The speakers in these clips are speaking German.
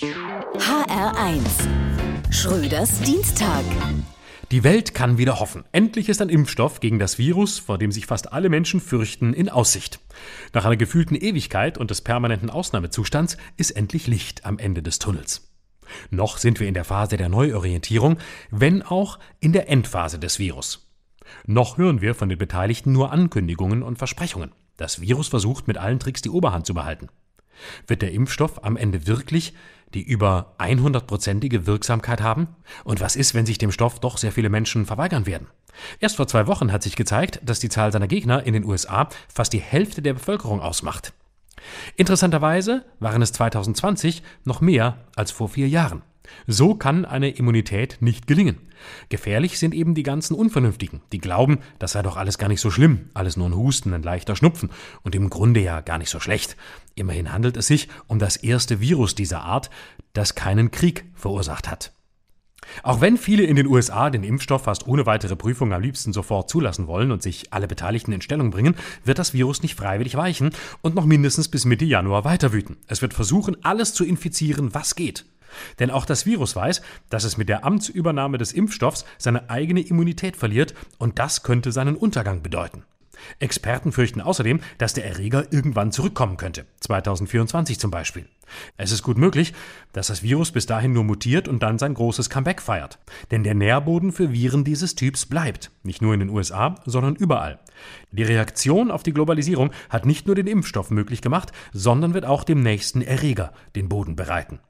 HR1 Schröders Dienstag. Die Welt kann wieder hoffen. Endlich ist ein Impfstoff gegen das Virus, vor dem sich fast alle Menschen fürchten, in Aussicht. Nach einer gefühlten Ewigkeit und des permanenten Ausnahmezustands ist endlich Licht am Ende des Tunnels. Noch sind wir in der Phase der Neuorientierung, wenn auch in der Endphase des Virus. Noch hören wir von den Beteiligten nur Ankündigungen und Versprechungen. Das Virus versucht mit allen Tricks die Oberhand zu behalten. Wird der Impfstoff am Ende wirklich die über 100-prozentige Wirksamkeit haben? Und was ist, wenn sich dem Stoff doch sehr viele Menschen verweigern werden? Erst vor zwei Wochen hat sich gezeigt, dass die Zahl seiner Gegner in den USA fast die Hälfte der Bevölkerung ausmacht. Interessanterweise waren es 2020 noch mehr als vor vier Jahren. So kann eine Immunität nicht gelingen. Gefährlich sind eben die ganzen Unvernünftigen, die glauben, das sei doch alles gar nicht so schlimm, alles nur ein Husten, ein leichter Schnupfen und im Grunde ja gar nicht so schlecht. Immerhin handelt es sich um das erste Virus dieser Art, das keinen Krieg verursacht hat. Auch wenn viele in den USA den Impfstoff fast ohne weitere Prüfung am liebsten sofort zulassen wollen und sich alle Beteiligten in Stellung bringen, wird das Virus nicht freiwillig weichen und noch mindestens bis Mitte Januar weiter wüten. Es wird versuchen, alles zu infizieren, was geht. Denn auch das Virus weiß, dass es mit der Amtsübernahme des Impfstoffs seine eigene Immunität verliert und das könnte seinen Untergang bedeuten. Experten fürchten außerdem, dass der Erreger irgendwann zurückkommen könnte, 2024 zum Beispiel. Es ist gut möglich, dass das Virus bis dahin nur mutiert und dann sein großes Comeback feiert. Denn der Nährboden für Viren dieses Typs bleibt, nicht nur in den USA, sondern überall. Die Reaktion auf die Globalisierung hat nicht nur den Impfstoff möglich gemacht, sondern wird auch dem nächsten Erreger den Boden bereiten.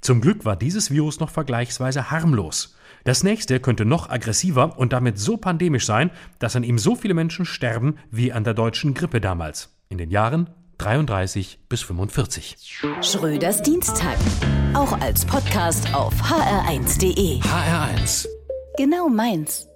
Zum Glück war dieses Virus noch vergleichsweise harmlos. Das nächste könnte noch aggressiver und damit so pandemisch sein, dass an ihm so viele Menschen sterben wie an der deutschen Grippe damals, in den Jahren 33 bis 45. Schröders Dienstag. Auch als Podcast auf hr1.de. HR1. Genau meins.